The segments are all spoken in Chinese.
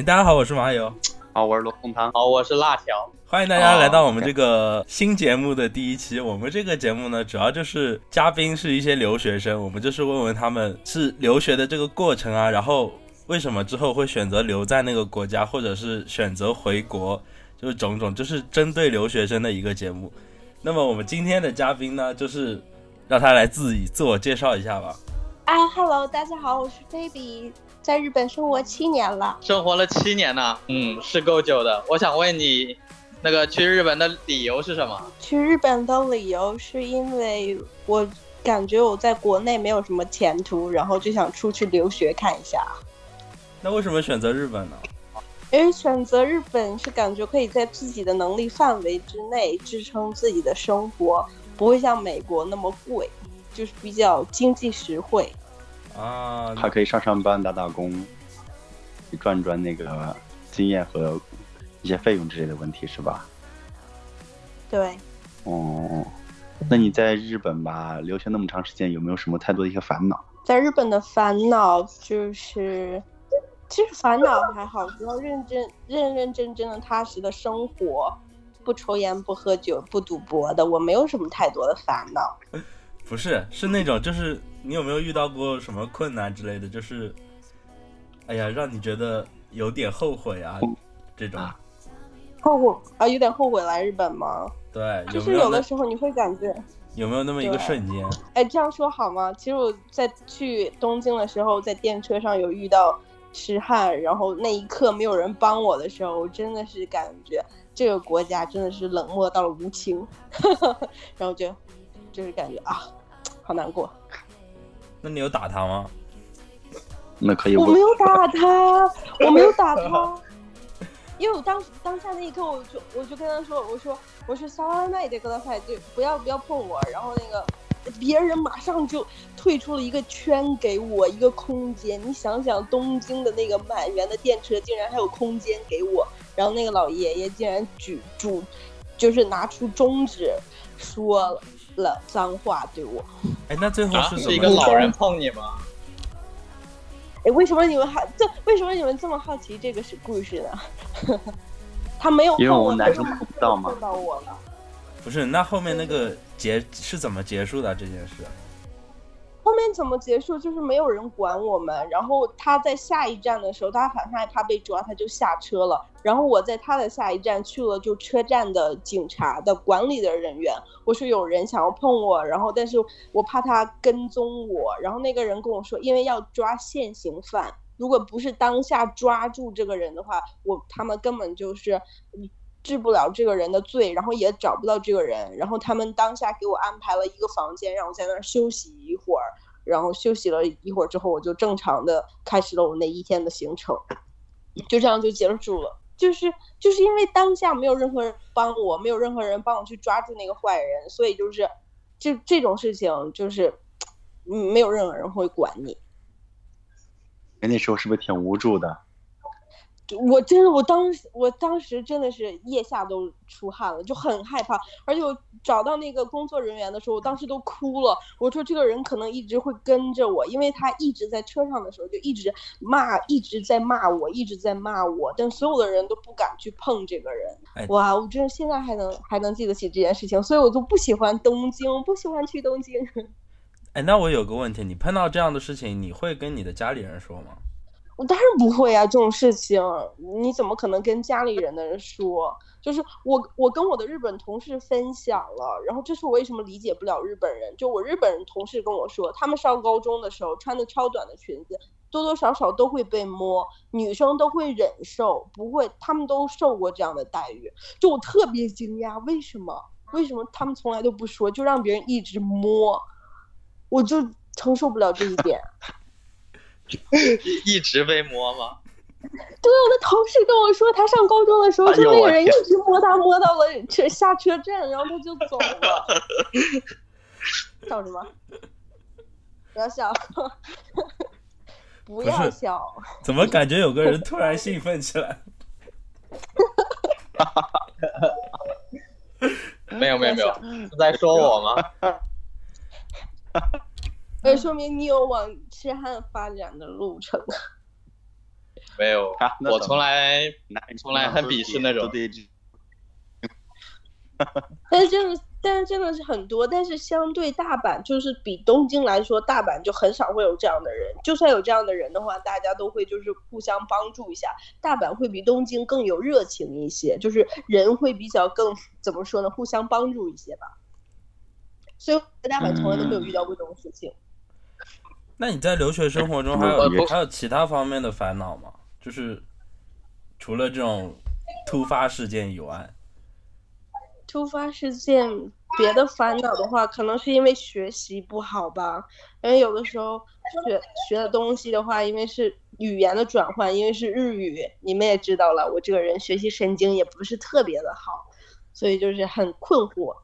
行，大家好，我是马友，好，我是罗宋汤，好，我是辣条，欢迎大家来到我们这个新节目的第一期。我们这个节目呢，主要就是嘉宾是一些留学生，我们就是问问他们是留学的这个过程啊，然后为什么之后会选择留在那个国家，或者是选择回国，就是种种，就是针对留学生的一个节目。那么我们今天的嘉宾呢，就是让他来自己自我介绍一下吧。哎，Hello，大家好，我是 Baby，在日本生活七年了。生活了七年呢，嗯，是够久的。我想问你，那个去日本的理由是什么？去日本的理由是因为我感觉我在国内没有什么前途，然后就想出去留学看一下。那为什么选择日本呢？因为选择日本是感觉可以在自己的能力范围之内支撑自己的生活，不会像美国那么贵，就是比较经济实惠。啊，还可以上上班、打打工，赚赚那个经验和一些费用之类的问题，是吧？对。哦，那你在日本吧，留学那么长时间，有没有什么太多的一些烦恼？在日本的烦恼就是，其实烦恼还好，只要认真、认认真真的、踏实的生活，不抽烟、不喝酒、不赌博的，我没有什么太多的烦恼。不是，是那种，就是你有没有遇到过什么困难之类的？就是，哎呀，让你觉得有点后悔啊，这种。后悔啊，有点后悔来日本吗？对，就是有的时候你会感觉有没有那么一个瞬间？哎，这样说好吗？其实我在去东京的时候，在电车上有遇到痴汉，然后那一刻没有人帮我的时候，我真的是感觉这个国家真的是冷漠到了无情，然后就就是感觉啊。好难过，那你有打他吗？那可以，我没有打 他，我没有打他，因为我当时当下那一刻，我就我就跟他说，我说我说萨拉奈的格拉派，就不要不要碰我，然后那个别人马上就退出了一个圈，给我一个空间。你想想，东京的那个满员的电车，竟然还有空间给我，然后那个老爷爷竟然举主，就是拿出中指说了。脏话对我，哎，那最后是一个老人碰你吗？哎，为什么你们还这？为什么你们这么好奇这个是故事呢？他没有因为我们男生碰不到吗？碰到我了。不是，那后面那个结是怎么结束的这件事？面怎么结束？就是没有人管我们，然后他在下一站的时候，他反正害怕被抓，他就下车了。然后我在他的下一站去了，就车站的警察的管理的人员，我说有人想要碰我，然后但是我怕他跟踪我，然后那个人跟我说，因为要抓现行犯，如果不是当下抓住这个人的话，我他们根本就是。治不了这个人的罪，然后也找不到这个人，然后他们当下给我安排了一个房间，让我在那儿休息一会儿，然后休息了一会儿之后，我就正常的开始了我那一天的行程，就这样就结束了。就是就是因为当下没有任何人帮我，没有任何人帮我去抓住那个坏人，所以就是就这种事情就是嗯，没有任何人会管你。那时候是不是挺无助的？我真的，我当时，我当时真的是腋下都出汗了，就很害怕。而且我找到那个工作人员的时候，我当时都哭了。我说这个人可能一直会跟着我，因为他一直在车上的时候就一直骂，一直在骂我，一直在骂我。但所有的人都不敢去碰这个人。哇，我真的现在还能还能记得起这件事情，所以我就不喜欢东京，不喜欢去东京。哎，那我有个问题，你碰到这样的事情，你会跟你的家里人说吗？我当然不会啊，这种事情你怎么可能跟家里人的人说？就是我，我跟我的日本同事分享了，然后这是我为什么理解不了日本人。就我日本人同事跟我说，他们上高中的时候穿的超短的裙子，多多少少都会被摸，女生都会忍受，不会，他们都受过这样的待遇。就我特别惊讶，为什么？为什么他们从来都不说，就让别人一直摸？我就承受不了这一点。一 一直被摸吗？对，我的同事跟我说，他上高中的时候，就那个人一直摸他，摸到了车下车站，然后他就走了。笑什么？不要笑！不要笑！怎么感觉有个人突然兴奋起来？没有没有没有，是在说我吗？呃，说明你有往痴汉发展的路程。没有，啊我从来那从来很鄙视那种 但是真的，但是真的是很多，但是相对大阪，就是比东京来说，大阪就很少会有这样的人。就算有这样的人的话，大家都会就是互相帮助一下。大阪会比东京更有热情一些，就是人会比较更怎么说呢，互相帮助一些吧。所以我在大阪从来都没有遇到过这种事情。那你在留学生活中还有我还有其他方面的烦恼吗？就是除了这种突发事件以外，突发事件，别的烦恼的话，可能是因为学习不好吧。因为有的时候学学的东西的话，因为是语言的转换，因为是日语，你们也知道了，我这个人学习神经也不是特别的好，所以就是很困惑，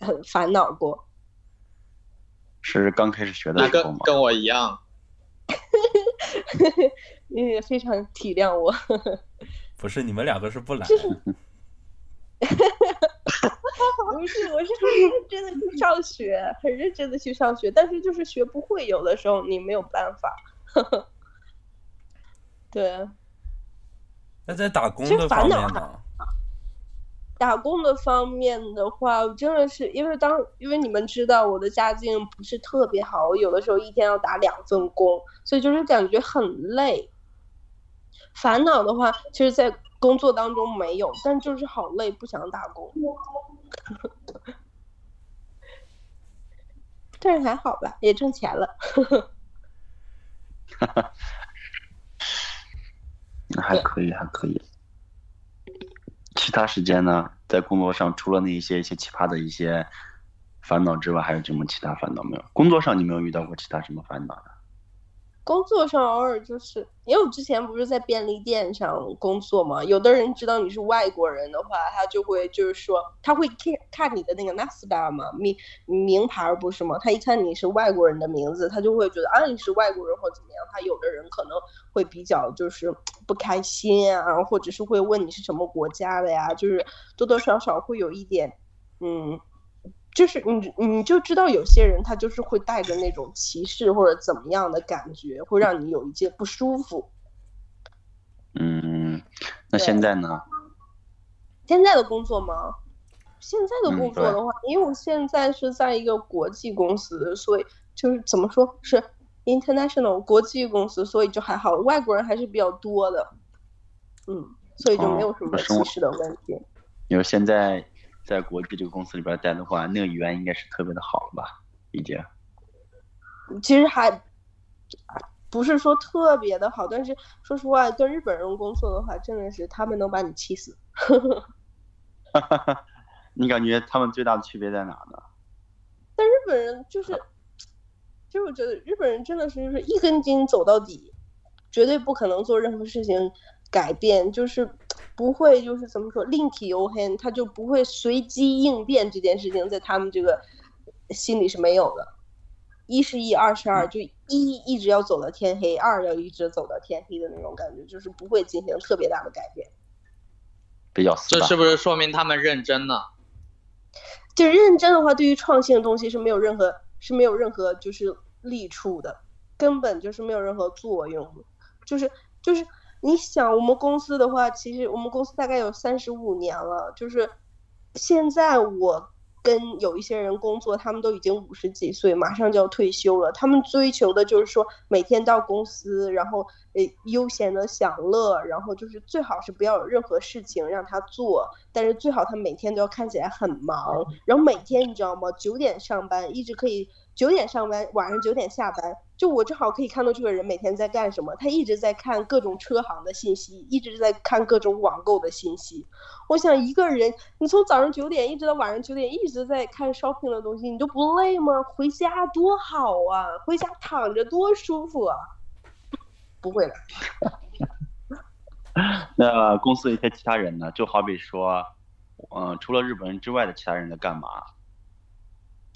很烦恼过。是刚开始学的那时候吗？跟跟我一样，你也非常体谅我。不是你们两个是不来，不是，我是很认真的去上学，很认真的去上学，但是就是学不会，有的时候你没有办法。对，那在打工的方烦恼面呢？打工的方面的话，我真的是因为当因为你们知道我的家境不是特别好，我有的时候一天要打两份工，所以就是感觉很累。烦恼的话，其实，在工作当中没有，但就是好累，不想打工。但是还好吧，也挣钱了。那 还可以，还可以。其他时间呢，在工作上除了那一些一些奇葩的一些烦恼之外，还有什么其他烦恼没有？工作上你没有遇到过其他什么烦恼呢？工作上偶尔就是，因为我之前不是在便利店上工作嘛，有的人知道你是外国人的话，他就会就是说，他会看看你的那个 NASDA 嘛，名名牌不是吗？他一看你是外国人的名字，他就会觉得啊你是外国人或怎么样。他有的人可能会比较就是不开心啊，或者是会问你是什么国家的呀，就是多多少少会有一点，嗯。就是你，你就知道有些人他就是会带着那种歧视或者怎么样的感觉，会让你有一些不舒服。嗯，那现在呢？现在的工作吗？现在的嗯工作的话，因为我现在是在一个国际公司，所以就是怎么说是 international 国际公司，所以就还好，外国人还是比较多的，嗯，所以就没有什么歧视的问题。你说现在在国际这个公司里边待的话，那个语言应该是特别的好了吧？已经。其实还不是说特别的好，但是说实话，跟日本人工作的话，真的是他们能把你气死。你感觉他们最大的区别在哪呢？但日本人就是，其实我觉得日本人真的是就是一根筋走到底，绝对不可能做任何事情改变，就是不会就是怎么说另起犹黑，他就不会随机应变这件事情，在他们这个心里是没有的。一是一，二是二，就一一直要走到天黑，二要一直走到天黑的那种感觉，就是不会进行特别大的改变。比较死。这是不是说明他们认真呢？就认真的话，对于创新的东西是没有任何是没有任何就是利处的，根本就是没有任何作用的。就是就是你想，我们公司的话，其实我们公司大概有三十五年了，就是现在我跟有一些人工作，他们都已经五十几岁，马上就要退休了。他们追求的就是说每天到公司，然后呃悠闲的享乐，然后就是最好是不要有任何事情让他做，但是最好他每天都要看起来很忙，然后每天你知道吗？九点上班，一直可以九点上班，晚上九点下班。就我正好可以看到这个人每天在干什么，他一直在看各种车行的信息，一直在看各种网购的信息。我想一个人，你从早上九点一直到晚上九点，一直在看 shopping 的东西，你都不累吗？回家多好啊，回家躺着多舒服啊。不会的，那公司一些其他人呢？就好比说，嗯、除了日本人之外的其他人在干嘛？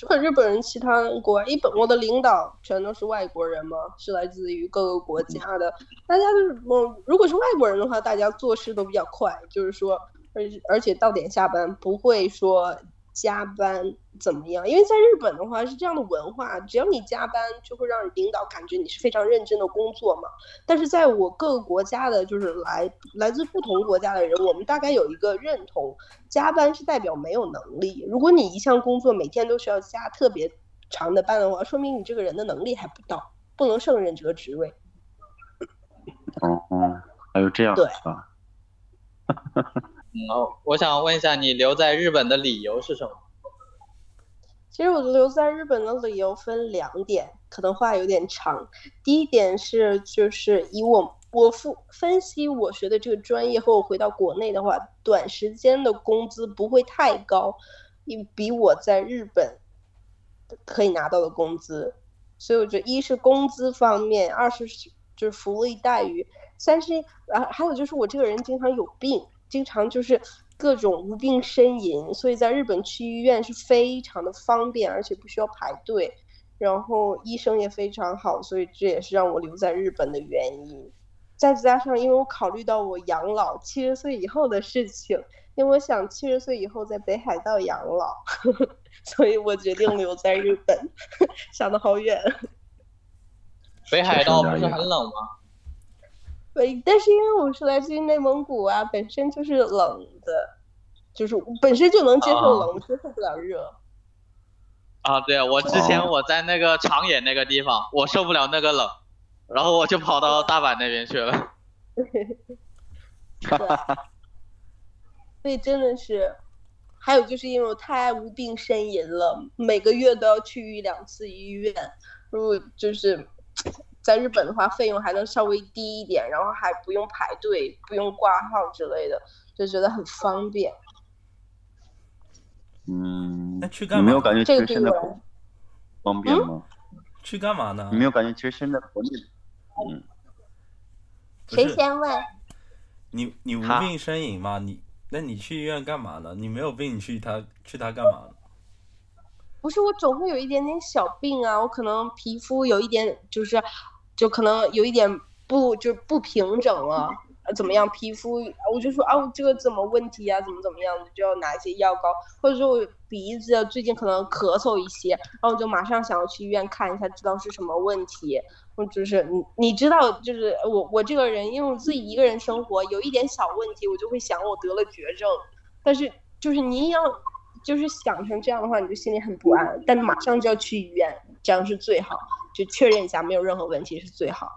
和日本人，其他国外，一本我的领导全都是外国人嘛，是来自于各个国家的。大家就是，我如果是外国人的话，大家做事都比较快，就是说，而而且到点下班，不会说加班怎么样？因为在日本的话是这样的文化，只要你加班，就会让领导感觉你是非常认真的工作嘛。但是在我各个国家的，就是来来自不同国家的人，我们大概有一个认同，加班是代表没有能力。如果你一项工作每天都需要加特别长的班的话，说明你这个人的能力还不到，不能胜任这个职位。哦哦，还有这样对啊？嗯，我想问一下，你留在日本的理由是什么？其实我留在日本的理由分两点，可能话有点长。第一点是，就是以我我分分析我学的这个专业和我回到国内的话，短时间的工资不会太高，比比我在日本可以拿到的工资。所以我觉得，一是工资方面，二是就是福利待遇，三是啊，还有就是我这个人经常有病，经常就是各种无病呻吟，所以在日本去医院是非常的方便，而且不需要排队，然后医生也非常好，所以这也是让我留在日本的原因。再加上，因为我考虑到我养老七十岁以后的事情，因为我想七十岁以后在北海道养老，所以我决定留在日本。想的好远。北海道不是很冷吗？对，但是因为我是来自于内蒙古啊，本身就是冷的，就是本身就能接受冷，我接受不了热。啊，对啊，我之前哦我在那个长野那个地方，我受不了那个冷，然后我就跑到大阪那边去了。所以真的是，还有就是因为我太爱无病呻吟了，每个月都要去一两次医院。如果就是在日本的话，费用还能稍微低一点，然后还不用排队、不用挂号之类的，就觉得很方便。嗯那，去干嘛？你没有感觉这个其实现在方便吗？去干嘛呢你？没有感觉其实现在国内，嗯，谁先问？你你无病呻吟吗？你那你去医院干嘛呢？你没有病，你去他去他干嘛呢？不是我总会有一点点小病啊，我可能皮肤有一点就是，就可能有一点不就不平整了，呃怎么样？皮肤我就说啊，我这个怎么问题啊？怎么怎么样的？就要拿一些药膏，或者说我鼻子最近可能咳嗽一些，然后我就马上想要去医院看一下，知道是什么问题。我就是你你知道，就是我我这个人，因为我自己一个人生活，有一点小问题，我就会想我得了绝症，但是就是你要就是想成这样的话，你就心里很不安，但马上就要去医院，这样是最好，就确认一下没有任何问题是最好。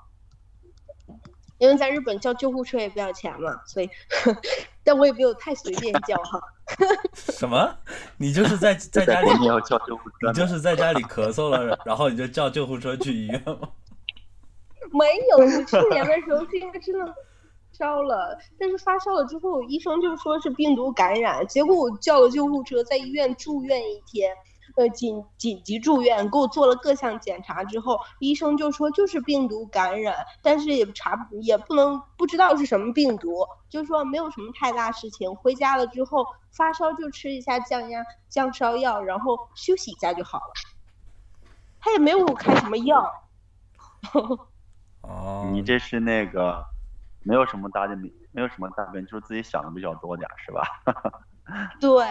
因为在日本叫救护车也不要钱嘛，所以，但我也没有太随便叫哈。什么？你就是在在家里国，内要叫救护车你就是在家里咳嗽了，然后你就叫救护车去医院吗？没有，我去年的时候是因为真的烧了，但是发烧了之后，医生就说是病毒感染，结果我叫了救护车，在医院住院一天，呃，紧紧急住院，给我做了各项检查之后，医生就说就是病毒感染，但是也查不也不能不知道是什么病毒，就说没有什么太大事情，回家了之后发烧就吃一下降压降烧药，然后休息一下就好了，他也没有给我开什么药。哦，你这是那个没有什么大病，没有什么大病，就是自己想的比较多点儿，是吧？对，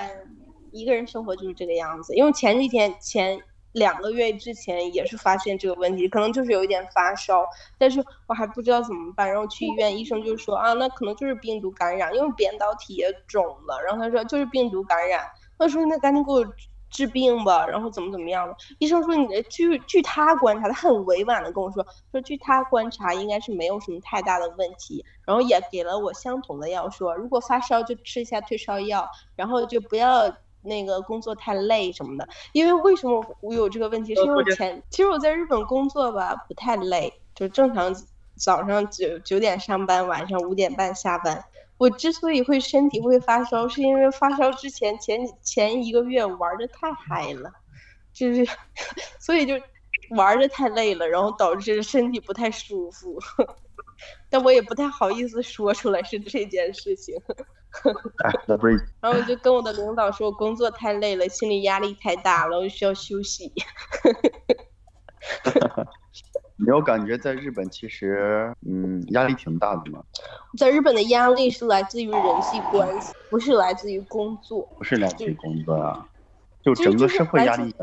一个人生活就是这个样子。因为前几天前两个月之前也是发现这个问题，可能就是有一点发烧，但是我还不知道怎么办。然后去医院，医生就说啊，那可能就是病毒感染，因为扁桃体也肿了。然后他说就是病毒感染，他说那赶紧给我治病吧，然后怎么怎么样的。医生说你的据据他观察，他很委婉的跟我说，说据他观察应该是没有什么太大的问题，然后也给了我相同的药，说如果发烧就吃一下退烧药，然后就不要那个工作太累什么的。因为为什么我有这个问题，是因为我前其实我在日本工作吧不太累，就正常早上九九点上班，晚上五点半下班。我之所以会身体会发烧，是因为发烧之前前前一个月玩的太嗨了，就是 所以就玩的太累了，然后导致身体不太舒服。但我也不太好意思说出来是这件事情，然后我就跟我的领导说，我工作太累了，心理压力太大了，我需要休息。你有感觉在日本其实嗯压力挺大的嘛，在日本的压力是来自于人际关系，不是来自于工作。不是来自于工作啊。就整个社会压力。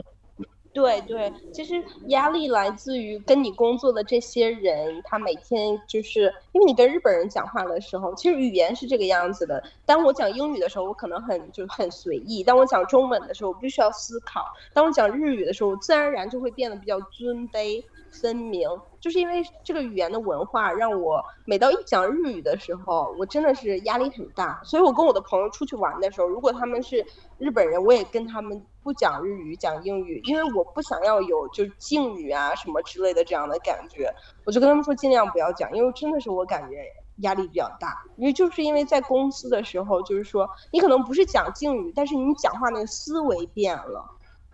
对对，其实压力来自于跟你工作的这些人，他每天就是因为你跟日本人讲话的时候，其实语言是这个样子的。当我讲英语的时候，我可能很就很随意；当我讲中文的时候，我必须要思考；当我讲日语的时候，我自然而然就会变得比较尊卑分明。就是因为这个语言的文化，让我每到一讲日语的时候，我真的是压力很大。所以我跟我的朋友出去玩的时候，如果他们是日本人，我也跟他们不讲日语，讲英语，因为我不想要有就是敬语啊什么之类的这样的感觉。我就跟他们说尽量不要讲，因为真的是我感觉压力比较大。因为就是因为在公司的时候，就是说你可能不是讲敬语，但是你讲话那个思维变了，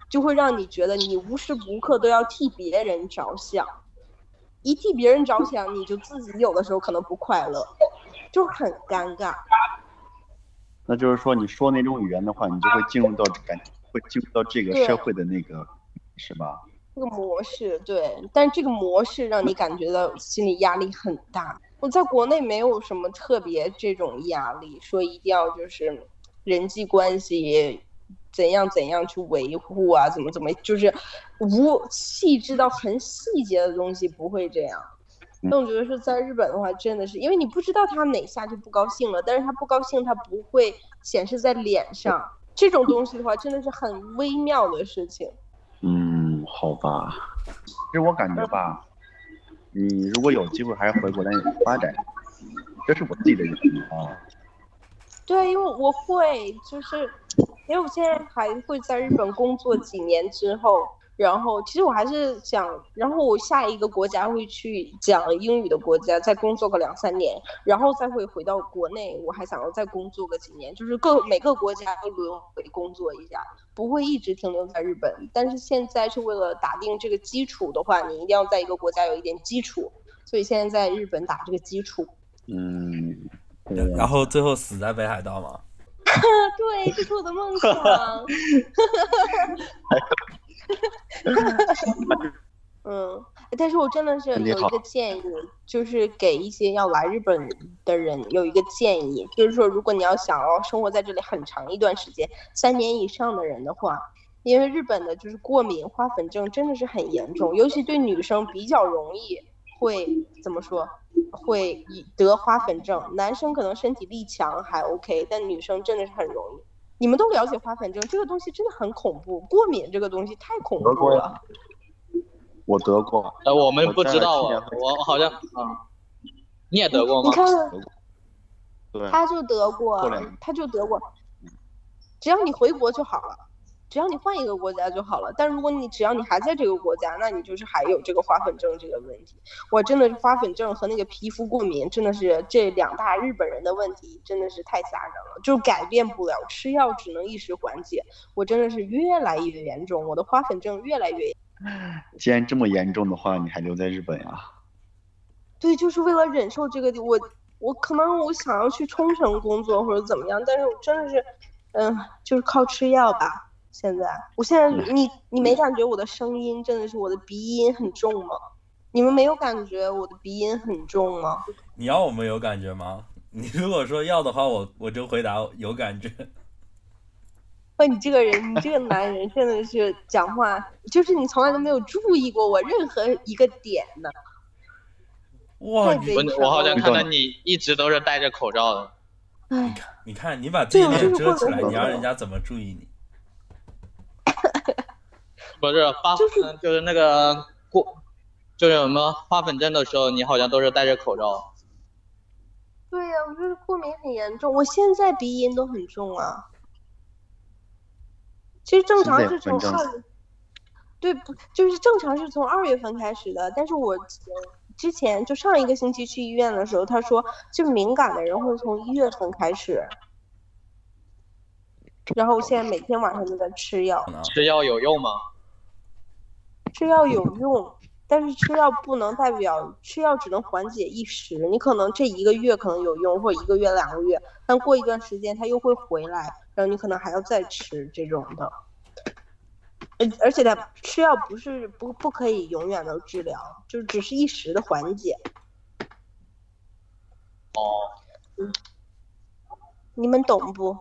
就会让你觉得你无时无刻都要替别人着想。一替别人着想，你就自己有的时候可能不快乐，就很尴尬。那就是说，你说那种语言的话，你就会进入到感，会进入到这个社会的那个，是吧？这个模式对，但是这个模式让你感觉到心理压力很大。我在国内没有什么特别这种压力，说一定要就是人际关系怎样怎样去维护啊，怎么怎么，就是无细致到很细节的东西不会这样。嗯但我觉得是在日本的话，真的是因为你不知道他哪下就不高兴了，但是他不高兴他不会显示在脸上，这种东西的话真的是很微妙的事情。嗯，好吧。其实我感觉吧，你如果有机会还是回国内发展，这是我自己的原因啊。对，因为我会，就是因为我现在还会在日本工作几年之后，然后其实我还是想，然后我下一个国家会去讲英语的国家，再工作个两三年，然后再会回到国内，我还想要再工作个几年，就是各每个国家都轮回工作一下，不会一直停留在日本。但是现在是为了打定这个基础的话，你一定要在一个国家有一点基础，所以现在在日本打这个基础。嗯，然后最后死在北海道嘛。对，这是我的梦想。嗯，但是我真的是有一个建议，就是给一些要来日本的人有一个建议，就是说，如果你要想要生活在这里很长一段时间，三年以上的人的话，因为日本的就是过敏花粉症真的是很严重，尤其对女生比较容易会怎么说，会以得花粉症。男生可能身体力强还 OK，但女生真的是很容易。你们都了解花粉症这个东西真的很恐怖，过敏这个东西太恐怖了。我得过，呃，我们不知道去年啊，我好像啊，你也得过吗？你看，对，他就得过他就得过。只要你回国就好了，只要你换一个国家就好了。但如果你只要你还在这个国家，那你就是还有这个花粉症这个问题。我真的是花粉症和那个皮肤过敏，真的是这两大日本人的问题，真的是太吓人了，就改变不了，吃药只能一时缓解。我真的是越来越严重，我的花粉症越来越 既然这么严重的话，你还留在日本呀？对，就是为了忍受这个，我我可能我想要去冲绳工作或者怎么样，但是我真的是，嗯、就是靠吃药吧。现在，我现在你你没感觉我的声音真的是我的鼻音很重吗？你们没有感觉我的鼻音很重吗？你要我们有感觉吗？你如果说要的话，我我就回答有感觉。喂，你这个人，你这个男人真的是讲话，就是你从来都没有注意过我任何一个点呢。哇，我我好像看到你一直都是戴着口罩的。唉，你看，你把自己对我就是脸遮起来，你让人家怎么注意你？不是发，就是嗯就是那个过，就是什么花粉症的时候，你好像都是戴着口罩。对呀、我就是过敏很严重，我现在鼻音都很重啊。其实正常是从对不？就是正常是从二月份开始的，但是我之前就上一个星期去医院的时候，他说就敏感的人会从一月份开始，然后我现在每天晚上都在吃药，呢吃药有用吗？吃药有用，但是吃药不能代表吃药只能缓解一时，你可能这一个月可能有用，或者一个月两个月，但过一段时间它又会回来，然后你可能还要再吃这种的。而而且它吃药不是不不可以永远的治疗，就只是一时的缓解。哦，嗯你们懂不？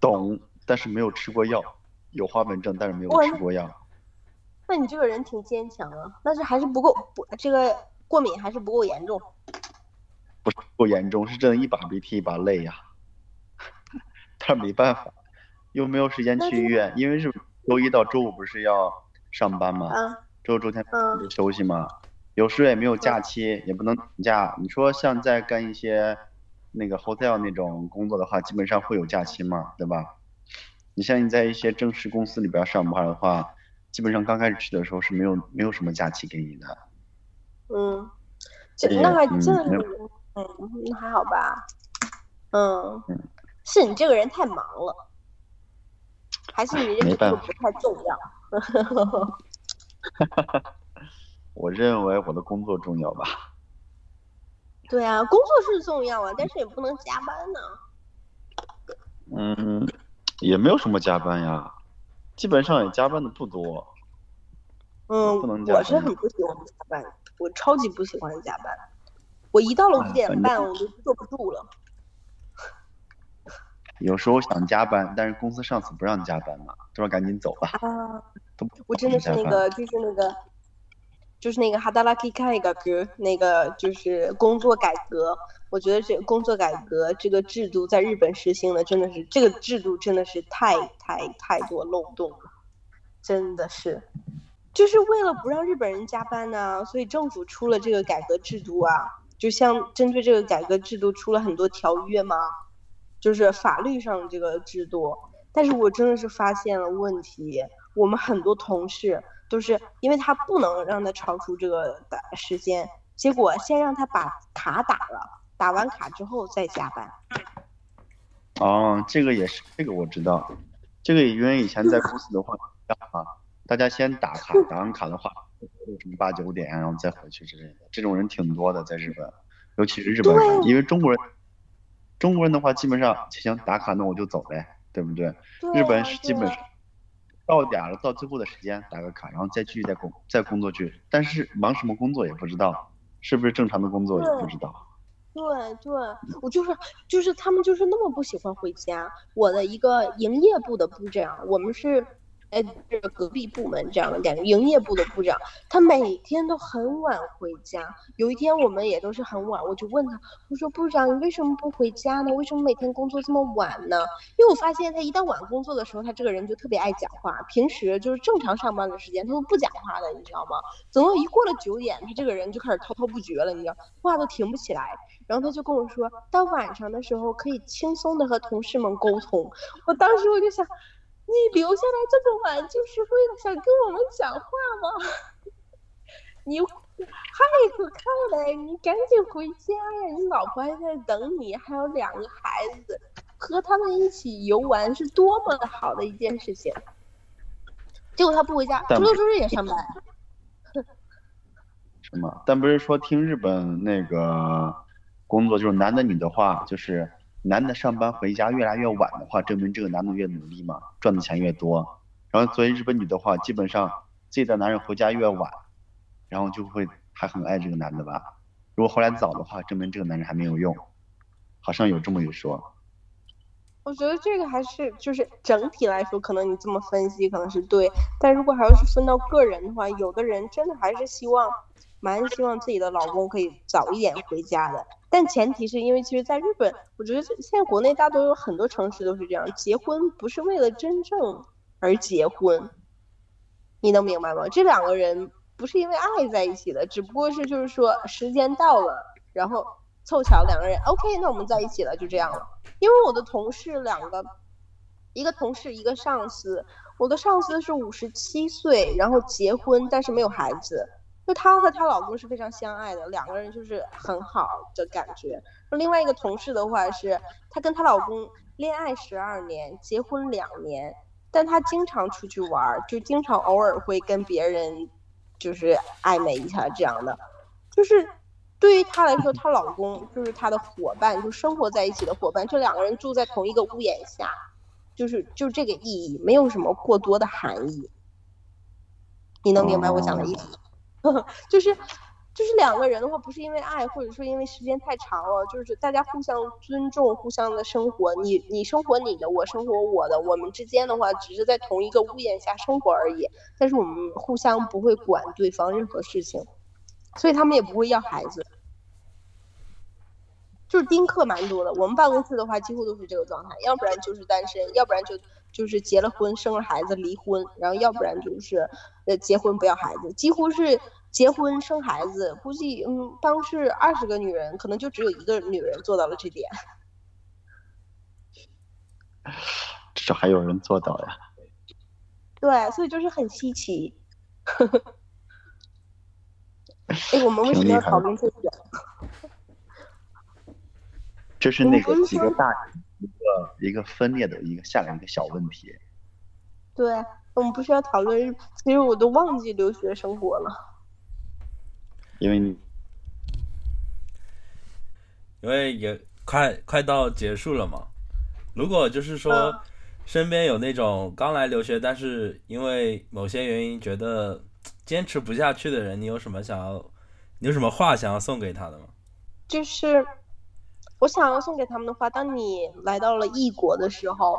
懂，但是没有吃过药，有花粉症，但是没有吃过药。那你这个人挺坚强啊，但是还是不够不这个过敏还是不够严重。不是不严重，是真的一把鼻涕一把泪呀、但是没办法，又没有时间去医院，因为是周一到周五不是要上班吗？啊周六周天嗯不休息吗？有时候也没有假期，也不能请假。你说像在干一些那个 hotel 那种工作的话，基本上会有假期嘛，对吧？你像你在一些正式公司里边上班的话，基本上刚开始去的时候是没有没有什么假期给你的。嗯，这那还嗯真没有嗯那还好吧。嗯嗯，是你这个人太忙了，还是你认为这没办法个不太重要？我认为我的工作重要吧。对啊，工作是重要啊，但是也不能加班呢。嗯，也没有什么加班呀，基本上也加班的不多。嗯我是很不喜欢加班，我超级不喜欢加班。我一到了哎五点半，我就坐不住了。有时候想加班，但是公司上司不让加班嘛，都说赶紧走吧。啊，我真的是那个，就是那个，就是那个哈达拉基开一个歌，那个就是工作改革。我觉得这工作改革这个制度在日本实行的真的是，这个制度真的是太太太多漏洞了，真的是，就是为了不让日本人加班呢、所以政府出了这个改革制度啊，就像针对这个改革制度出了很多条约嘛，就是法律上这个制度。但是我真的是发现了问题，我们很多同事都是因为他不能让他超出这个的时间，结果先让他把卡打了，打完卡之后再加班。哦，这个也是，这个我知道，这个因为以前在公司的话，啊，大家先打卡，打完卡的话，什么八九点，然后再回去之类的，这种人挺多的，在日本，尤其是日本人，因为中国人，中国人的话基本上行打卡，那我就走呗，对不对？日本是基本到点了，到最后的时间打个卡，然后再继续再工再工作去，但是忙什么工作也不知道，是不是正常的工作也不知道。对对，我就是就是他们就是那么不喜欢回家。我的一个营业部的部长，我们是。哎，这个隔壁部门这样的感觉，营业部的部长，他每天都很晚回家。有一天我们也都是很晚，我就问他，我说部长，你为什么不回家呢？为什么每天工作这么晚呢？因为我发现他一到晚工作的时候，他这个人就特别爱讲话。平时就是正常上班的时间，他都不讲话的，你知道吗？等到一过了九点，他这个人就开始滔滔不绝了，你知道，话都停不起来。然后他就跟我说，到晚上的时候可以轻松的和同事们沟通。我当时我就想，你留下来这么晚，就是为了想跟我们讲话吗？你害可看嘞，你赶紧回家呀！你老婆还在等你，还有两个孩子，和他们一起游玩是多么好的一件事情。结果他不回家，周六周日也上班。什么？但不是说听日本那个工作就是男的女的话，就是男的上班回家越来越晚的话，证明这个男的越努力嘛，赚的钱越多。然后作为日本女的话，基本上自己的男人回家越晚，然后就会还很爱这个男的吧。如果回来早的话，证明这个男人还没有用，好像有这么一说。我觉得这个还是就是整体来说，可能你这么分析可能是对，但如果还要是分到个人的话，有的人真的还是希望，蛮希望自己的老公可以早一点回家的。但前提是因为其实，在日本，我觉得现在国内大多有很多城市都是这样，结婚不是为了真正而结婚，你能明白吗？这两个人不是因为爱在一起的，只不过是就是说时间到了，然后凑巧两个人 OK，那我们在一起了，就这样了。因为我的同事两个，一个同事一个上司，我的上司是五十七岁，然后结婚，但是没有孩子。就她和她老公是非常相爱的，两个人就是很好的感觉。另外一个同事的话是，她跟她老公恋爱十二年，结婚两年，但她经常出去玩，就经常偶尔会跟别人就是暧昧一下这样的，就是。对于她来说，她老公就是她的伙伴，就生活在一起的伙伴。就两个人住在同一个屋檐下，就是就这个意义，没有什么过多的含义。你能明白我讲的意思吗？就是就是两个人的话，不是因为爱，或者说因为时间太长了，就是大家互相尊重，互相的生活。你你生活你的，我生活我的，我们之间的话，只是在同一个屋檐下生活而已。但是我们互相不会管对方任何事情，所以他们也不会要孩子。就是丁克蛮多的，我们办公室的话几乎都是这个状态，要不然就是单身，要不然就就是结了婚生了孩子离婚，然后要不然就是呃结婚不要孩子，几乎是。结婚生孩子，估计嗯，办公室二十个女人，可能就只有一个女人做到了这点。至少还有人做到呀。对，所以就是很稀奇。哎，我们为什么要讨论这个？这是那个几个大一个一个分裂的一个下来一个小问题。对，我们不需要讨论。其实我都忘记留学生活了。因为你，因为也快快到结束了嘛。如果就是说，身边有那种刚来留学，但是因为某些原因觉得坚持不下去的人，你有什么想要，你有什么话想要送给他的吗？就是我想要送给他们的话，当你来到了异国的时候，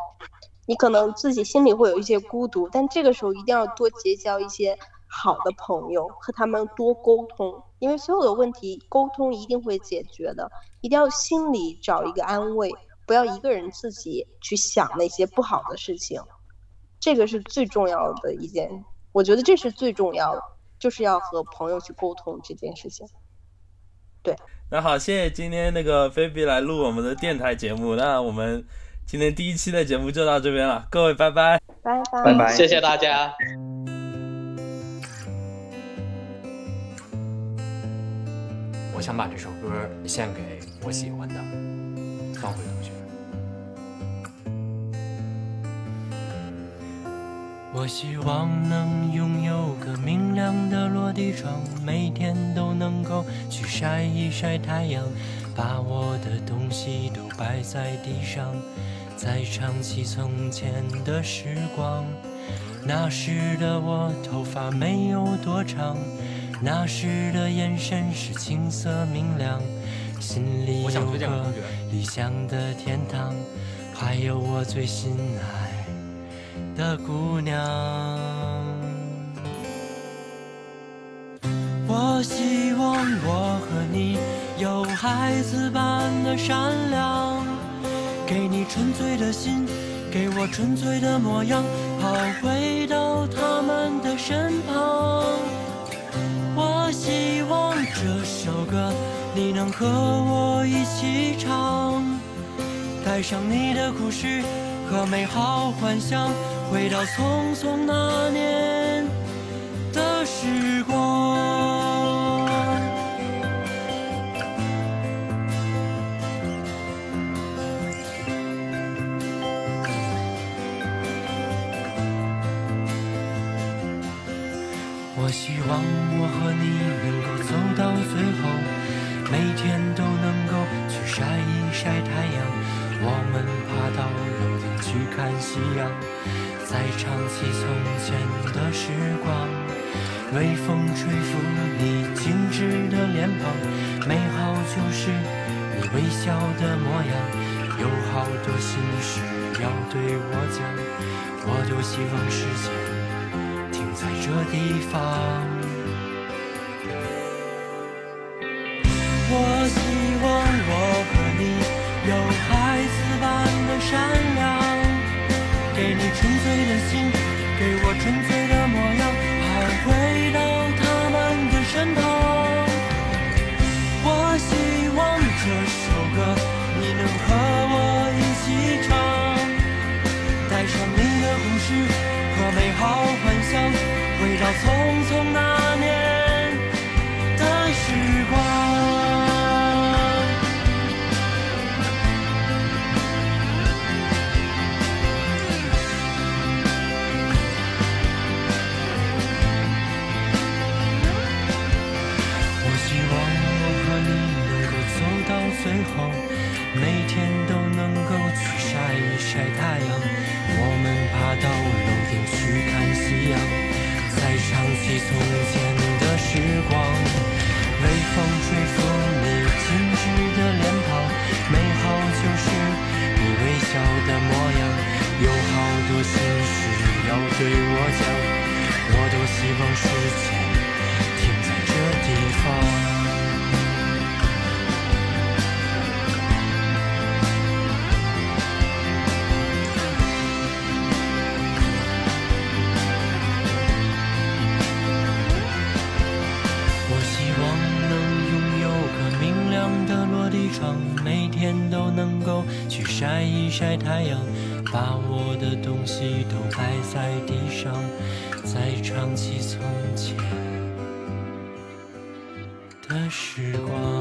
你可能自己心里会有一些孤独，但这个时候一定要多结交一些。好的朋友和他们多沟通，因为所有的问题沟通一定会解决的。一定要心里找一个安慰，不要一个人自己去想那些不好的事情，这个是最重要的一件。我觉得这是最重要的，就是要和朋友去沟通这件事情。对，那好，谢谢今天那个菲比来录我们的电台节目。那我们今天第一期的节目就到这边了，各位拜拜，拜拜，拜拜，谢谢大家。我想把这首歌献给我喜欢的方慧我希望能拥有个明亮的落地窗，每天都能够去晒一晒太阳，把我的东西都摆在地上，再唱起从前的时光。那时的我头发没有多长。那时的眼神是青涩明亮，心里有个理想的天堂，还有我最心爱的姑娘。我希望我和你有孩子般的善良，给你纯粹的心，给我纯粹的模样，好回到他们的身旁。我希望这首歌你能和我一起唱，带上你的故事和美好幻想，回到匆匆那年的时光。我希望我和你能够走到最后，每天都能够去晒一晒太阳。我们爬到楼顶去看夕阳，再唱起从前的时光。微风吹拂你精致的脸庞，美好就是你微笑的模样。有好多心事要对我讲，我多希望时间停。在这地方，我的心，给我纯粹晒太阳把我的东西都摆在地上再唱起从前的时光。